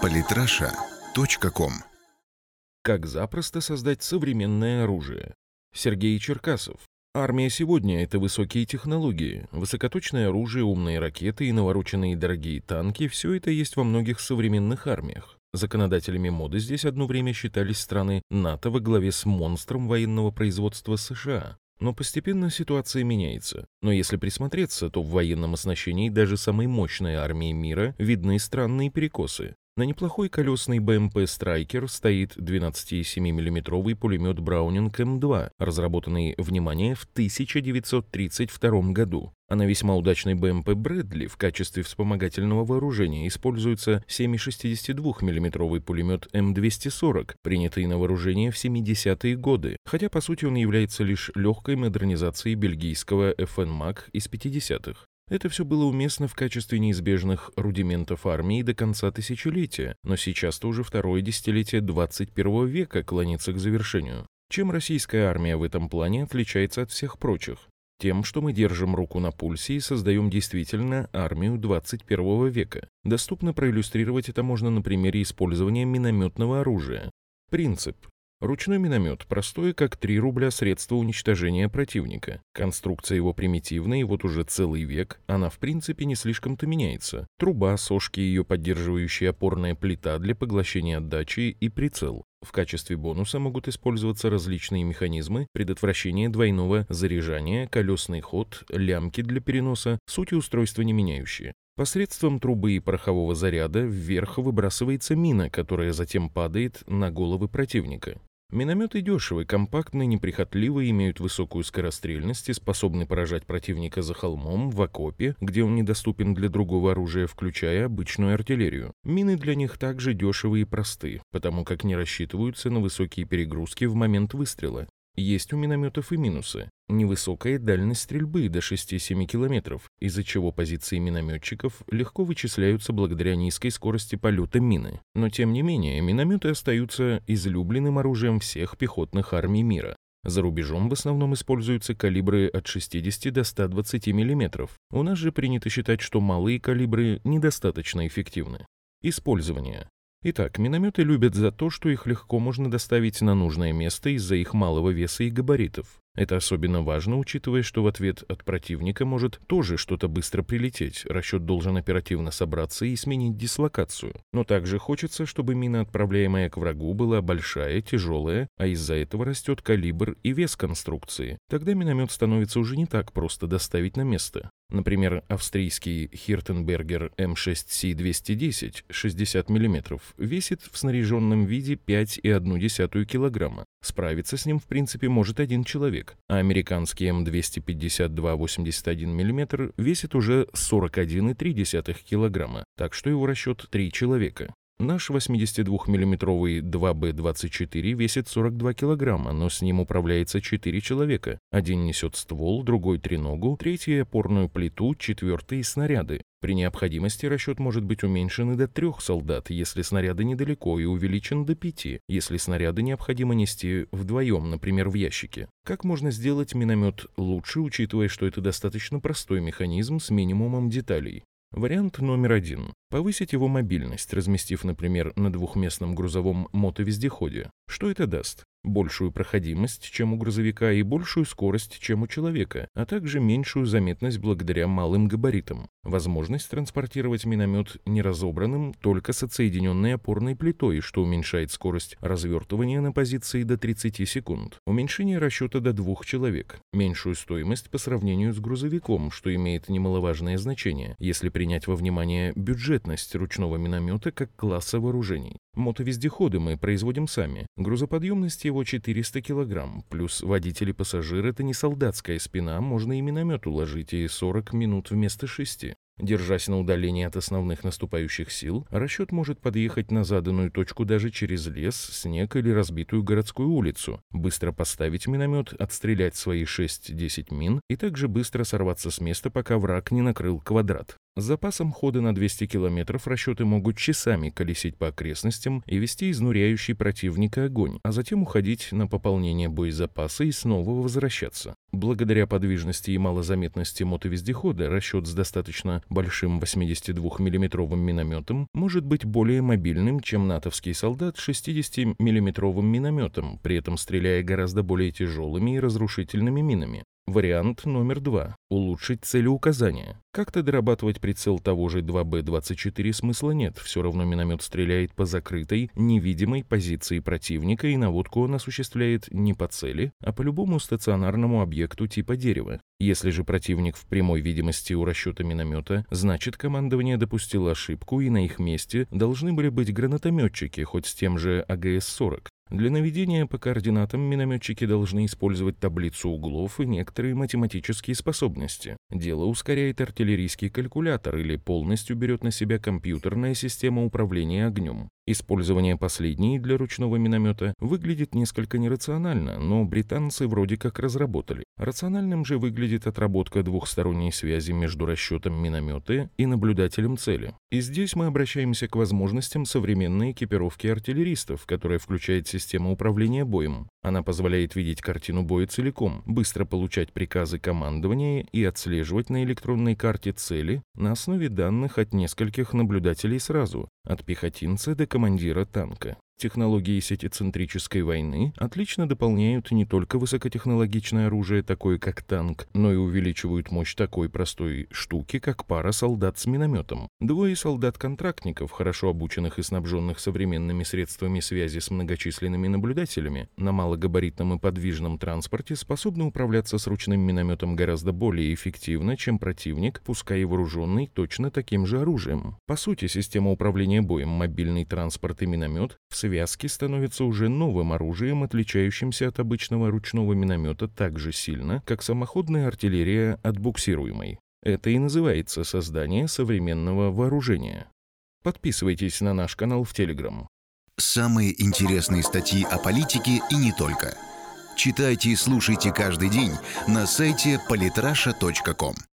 Политраша.ком Как запросто создать современное оружие? Сергей Черкасов. Армия сегодня — это высокие технологии, высокоточное оружие, умные ракеты и навороченные дорогие танки — все это есть во многих современных армиях. Законодателями моды здесь одно время считались страны НАТО во главе с монстром военного производства США. Но постепенно ситуация меняется. Но если присмотреться, то в военном оснащении даже самой мощной армии мира видны странные перекосы. На неплохой колесный БМП «Страйкер» стоит 12,7 миллиметровый пулемет «Браунинг М2», разработанный, внимание, в 1932 году. А на весьма удачной БМП «Брэдли» в качестве вспомогательного вооружения используется 7,62 миллиметровый пулемет М240, принятый на вооружение в 70-е годы, хотя по сути он является лишь легкой модернизацией бельгийского FN МАК из 50-х. Это все было уместно в качестве неизбежных рудиментов армии до конца тысячелетия, но сейчас-то уже второе десятилетие 21 века клонится к завершению. Чем российская армия в этом плане отличается от всех прочих? Тем, что мы держим руку на пульсе и создаем действительно армию 21 века. Доступно проиллюстрировать это можно на примере использования минометного оружия. Принцип. Ручной миномет простой, как 3 рубля средство уничтожения противника. Конструкция его примитивная, и вот уже целый век она в принципе не слишком-то меняется. Труба, сошки, ее поддерживающая опорная плита для поглощения отдачи и прицел. В качестве бонуса могут использоваться различные механизмы предотвращения двойного заряжания, колесный ход, лямки для переноса, суть устройства не меняющие. Посредством трубы и порохового заряда вверх выбрасывается мина, которая затем падает на головы противника. Минометы дешевые, компактные, неприхотливые, имеют высокую скорострельность и способны поражать противника за холмом, в окопе, где он недоступен для другого оружия, включая обычную артиллерию. Мины для них также дешевые и просты, потому как не рассчитываются на высокие перегрузки в момент выстрела. Есть у минометов и минусы. Невысокая дальность стрельбы до 6-7 километров, из-за чего позиции минометчиков легко вычисляются благодаря низкой скорости полета мины. Но тем не менее, минометы остаются излюбленным оружием всех пехотных армий мира. За рубежом в основном используются калибры от 60 до 120 мм. У нас же принято считать, что малые калибры недостаточно эффективны. Использование. Итак, минометы любят за то, что их легко можно доставить на нужное место из-за их малого веса и габаритов. Это особенно важно, учитывая, что в ответ от противника может тоже что-то быстро прилететь. Расчет должен оперативно собраться и сменить дислокацию. Но также хочется, чтобы мина, отправляемая к врагу, была большая, тяжелая, а из-за этого растет калибр и вес конструкции. Тогда миномет становится уже не так просто доставить на место. Например, австрийский Хиртенбергер М6С210 60 мм весит в снаряженном виде 5,1 кг. Справиться с ним, в принципе, может один человек, а американский М252 81 мм весит уже 41,3 кг, так что его расчет 3 человека. Наш 82-мм 2Б-24 весит 42 килограмма, но с ним управляется 4 человека. Один несет ствол, другой треногу, третий опорную плиту, четвертый снаряды. При необходимости расчет может быть уменьшен и до трех солдат, если снаряды недалеко, и увеличен до пяти, если снаряды необходимо нести вдвоем, например, в ящике. Как можно сделать миномет лучше, учитывая, что это достаточно простой механизм с минимумом деталей? Вариант номер один. Повысить его мобильность, разместив, например, на двухместном грузовом мотовездеходе. Что это даст? большую проходимость, чем у грузовика, и большую скорость, чем у человека, а также меньшую заметность благодаря малым габаритам. Возможность транспортировать миномет неразобранным только с отсоединенной опорной плитой, что уменьшает скорость развертывания на позиции до 30 секунд. Уменьшение расчета до двух человек. Меньшую стоимость по сравнению с грузовиком, что имеет немаловажное значение, если принять во внимание бюджетность ручного миномета как класса вооружений. Мотовездеходы мы производим сами. Грузоподъемность его 400 килограмм, плюс водитель и пассажир — это не солдатская спина, можно и миномет уложить, и 40 минут вместо 6. Держась на удалении от основных наступающих сил, расчет может подъехать на заданную точку даже через лес, снег или разбитую городскую улицу, быстро поставить миномет, отстрелять свои 6-10 мин и также быстро сорваться с места, пока враг не накрыл квадрат. С запасом хода на 200 километров расчеты могут часами колесить по окрестностям и вести изнуряющий противника огонь, а затем уходить на пополнение боезапаса и снова возвращаться. Благодаря подвижности и малозаметности мотовездехода расчет с достаточно большим 82 миллиметровым минометом может быть более мобильным, чем натовский солдат с 60 миллиметровым минометом, при этом стреляя гораздо более тяжелыми и разрушительными минами. Вариант номер два. Улучшить целеуказание. Как-то дорабатывать прицел того же 2Б-24 смысла нет, все равно миномет стреляет по закрытой, невидимой позиции противника и наводку он осуществляет не по цели, а по любому стационарному объекту типа дерева. Если же противник в прямой видимости у расчета миномета, значит командование допустило ошибку и на их месте должны были быть гранатометчики, хоть с тем же АГС-40. Для наведения по координатам минометчики должны использовать таблицу углов и некоторые математические способности. Дело ускоряет артиллерийский калькулятор или полностью берет на себя компьютерная система управления огнем. Использование последней для ручного миномета выглядит несколько нерационально, но британцы вроде как разработали. Рациональным же выглядит отработка двухсторонней связи между расчетом миномета и наблюдателем цели. И здесь мы обращаемся к возможностям современной экипировки артиллеристов, которая включает систему управления боем. Она позволяет видеть картину боя целиком, быстро получать приказы командования и отслеживать на электронной карте цели на основе данных от нескольких наблюдателей сразу, от пехотинца до командира танка. Технологии сетицентрической войны отлично дополняют не только высокотехнологичное оружие, такое как танк, но и увеличивают мощь такой простой штуки, как пара солдат с минометом. Двое солдат-контрактников, хорошо обученных и снабженных современными средствами связи с многочисленными наблюдателями, на малогабаритном и подвижном транспорте способны управляться с ручным минометом гораздо более эффективно, чем противник, пускай и вооруженный точно таким же оружием. По сути, система управления боем, мобильный транспорт и миномет в связке становится уже новым оружием, отличающимся от обычного ручного миномета так же сильно, как самоходная артиллерия от буксируемой. Это и называется создание современного вооружения. Подписывайтесь на наш канал в Телеграм. Самые интересные статьи о политике и не только. Читайте и слушайте каждый день на сайте polytrasha.com.